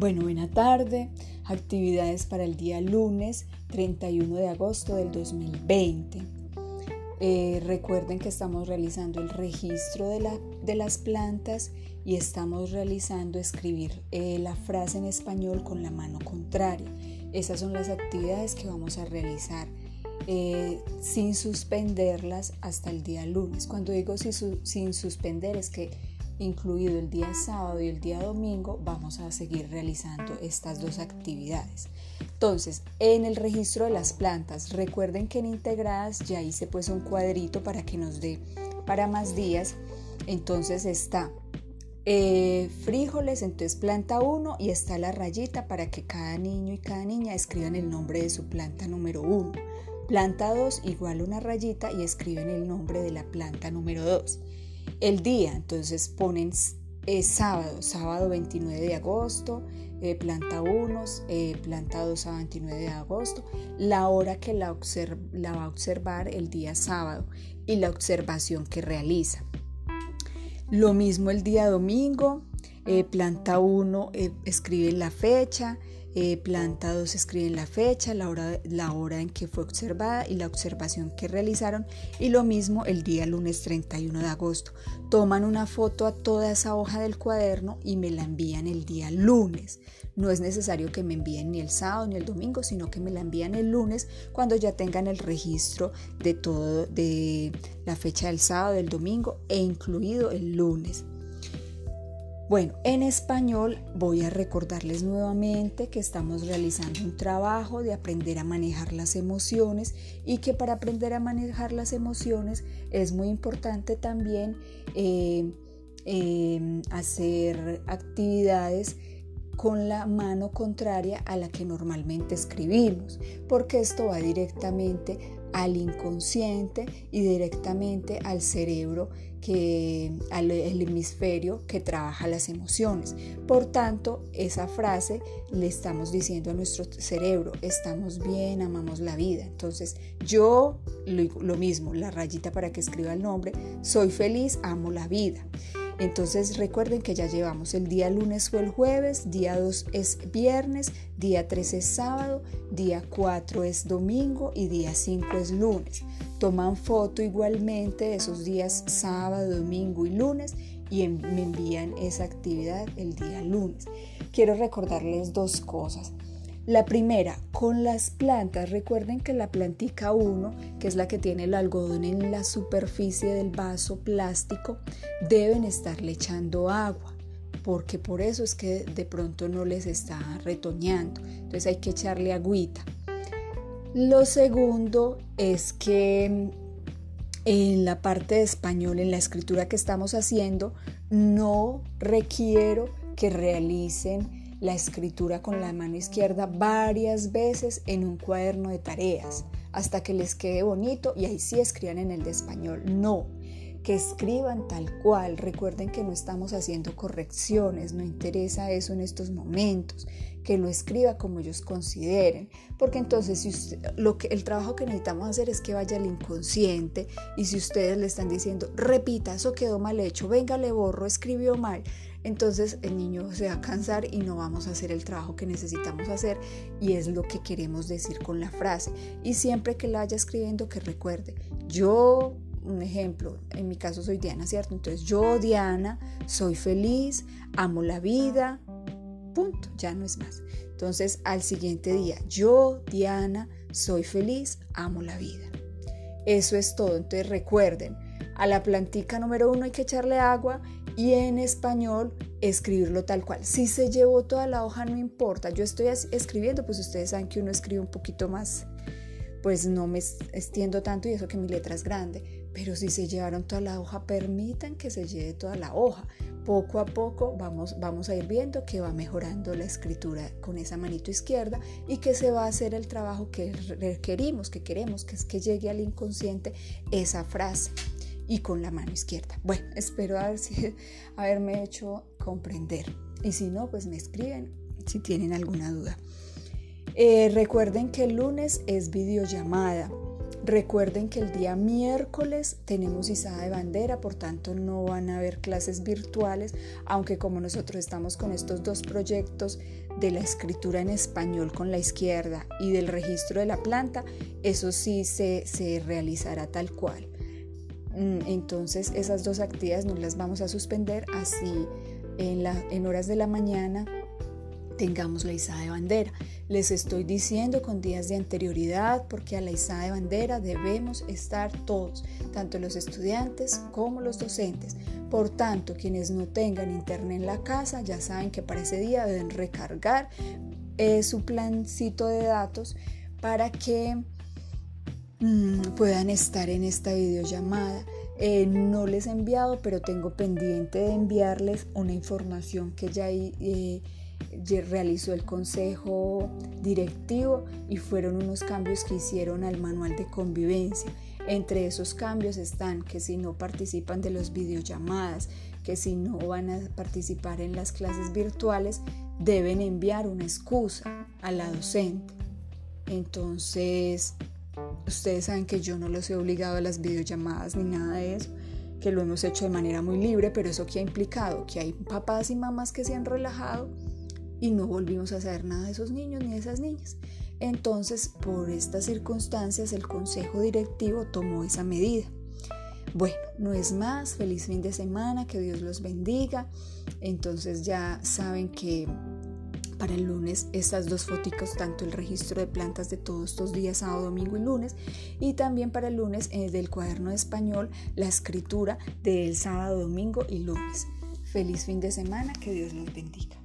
Bueno, buena tarde. Actividades para el día lunes 31 de agosto del 2020. Eh, recuerden que estamos realizando el registro de, la, de, las plantas y estamos realizando escribir eh, la frase en español con la mano contraria. Esas son las actividades que vamos a realizar eh, sin suspenderlas hasta el día lunes. Cuando digo sin suspender es que incluido el día sábado y el día domingo, vamos a seguir realizando estas dos actividades. Entonces, en el registro de las plantas, recuerden que en integradas ya hice pues un cuadrito para que nos dé para más días. Entonces está eh, frijoles, entonces planta 1 y está la rayita para que cada niño y cada niña escriban el nombre de su planta número 1. Planta 2 igual una rayita y escriben el nombre de la planta número 2 el día, entonces ponen eh, sábado, sábado 29 de agosto, eh, planta 1, eh, planta 2 a 29 de agosto, la hora que la, la va a observar el día sábado y la observación que realiza. Lo mismo el día domingo, planta 1 escribe la fecha, eh, planta 2 escriben la fecha, la hora, la hora en que fue observada y la observación que realizaron. Y lo mismo el día lunes 31 de agosto. Toman una foto a toda esa hoja del cuaderno y me la envían el día lunes. No es necesario que me envíen ni el sábado ni el domingo, sino que me la envían el lunes cuando ya tengan el registro de todo, de la fecha del sábado, del domingo e incluido el lunes. Bueno, en español voy a recordarles nuevamente que estamos realizando un trabajo de aprender a manejar las emociones y que para aprender a manejar las emociones es muy importante también eh, em, hacer actividades con la mano contraria a la que normalmente escribimos, porque esto va directamente al inconsciente y directamente al cerebro que al hemisferio que trabaja las emociones. Por tanto, esa frase le estamos diciendo a nuestro cerebro, estamos bien, amamos la vida. Entonces, yo lo, lo mismo, la rayita para que escriba el nombre, soy feliz, amo la vida. Entonces recuerden que ya llevamos el día lunes o el jueves, día 2 es viernes, día 3 es sábado, día 4 es domingo y día 5 es lunes. Toman foto igualmente de esos días sábado, domingo y lunes y me envían esa actividad el día lunes. Quiero recordarles dos cosas. La primera, con las plantas, recuerden que la plantica 1, que es la que tiene el algodón en la superficie del vaso plástico, deben estarle echando agua, porque por eso es que de pronto no les está retoñando. Entonces hay que echarle agüita. Lo segundo es que en la parte de español, en la escritura que estamos haciendo, no requiero que realicen la escritura con la mano izquierda varias veces en un cuaderno de tareas hasta que les quede bonito y ahí sí escriban en el de español. No, que escriban tal cual. Recuerden que no estamos haciendo correcciones, no interesa eso en estos momentos. Que lo escriba como ellos consideren, porque entonces si lo que el trabajo que necesitamos hacer es que vaya al inconsciente y si ustedes le están diciendo, repita, eso quedó mal hecho, venga, le borro, escribió mal, entonces el niño se va a cansar y no vamos a hacer el trabajo que necesitamos hacer y es lo que queremos decir con la frase. Y siempre que la vaya escribiendo que recuerde, yo, un ejemplo, en mi caso soy Diana, ¿cierto? Entonces yo, Diana, soy feliz, amo la vida, punto, ya no es más. Entonces al siguiente día, yo, Diana, soy feliz, amo la vida. Eso es todo. Entonces recuerden, a la plantica número uno hay que echarle agua y en español escribirlo tal cual. Si se llevó toda la hoja no importa, yo estoy escribiendo, pues ustedes saben que uno escribe un poquito más, pues no me extiendo tanto y eso que mi letra es grande, pero si se llevaron toda la hoja, permitan que se lleve toda la hoja. Poco a poco vamos, vamos a ir viendo que va mejorando la escritura con esa manito izquierda y que se va a hacer el trabajo que requerimos, que queremos, que es que llegue al inconsciente esa frase y con la mano izquierda. Bueno, espero haber, haberme hecho comprender. Y si no, pues me escriben si tienen alguna duda. Eh, recuerden que el lunes es videollamada. Recuerden que el día miércoles tenemos izada de bandera, por tanto no van a haber clases virtuales, aunque como nosotros estamos con estos dos proyectos de la escritura en español con la izquierda y del registro de la planta, eso sí se, se realizará tal cual. Mm, entonces esas dos actividades no las vamos a suspender así en, horas de la mañana tengamos la izada de bandera. Les estoy diciendo con días de anterioridad porque a la izada de bandera debemos estar todos, tanto los estudiantes como los docentes. Por tanto, quienes no tengan internet en la casa ya saben que para ese día deben recargar eh, su plancito de datos para que puedan estar en esta videollamada. Eh, no les he enviado, pero tengo pendiente de enviarles una información que ya... Eh, realizó el consejo directivo y fueron unos cambios que hicieron al manual de convivencia. Entre esos cambios están que si no participan de los videollamadas, que si no van a participar en las clases virtuales, deben enviar una excusa a la docente. Entonces, ustedes saben que yo no los he obligado a las videollamadas ni nada de eso, que lo hemos hecho de manera muy libre, pero eso que ha implicado que hay papás y mamás que se han relajado y no volvimos a saber nada de esos niños ni de esas niñas. Entonces, por estas circunstancias, el Consejo Directivo tomó esa medida. Bueno, no es más, feliz fin de semana, que Dios los bendiga. Entonces ya saben que para el lunes estas dos fotos, tanto el registro de plantas de todos estos días, sábado, domingo y lunes, y también para el lunes eh, del cuaderno de español, la escritura del sábado, domingo y lunes. Feliz fin de semana, que Dios los bendiga.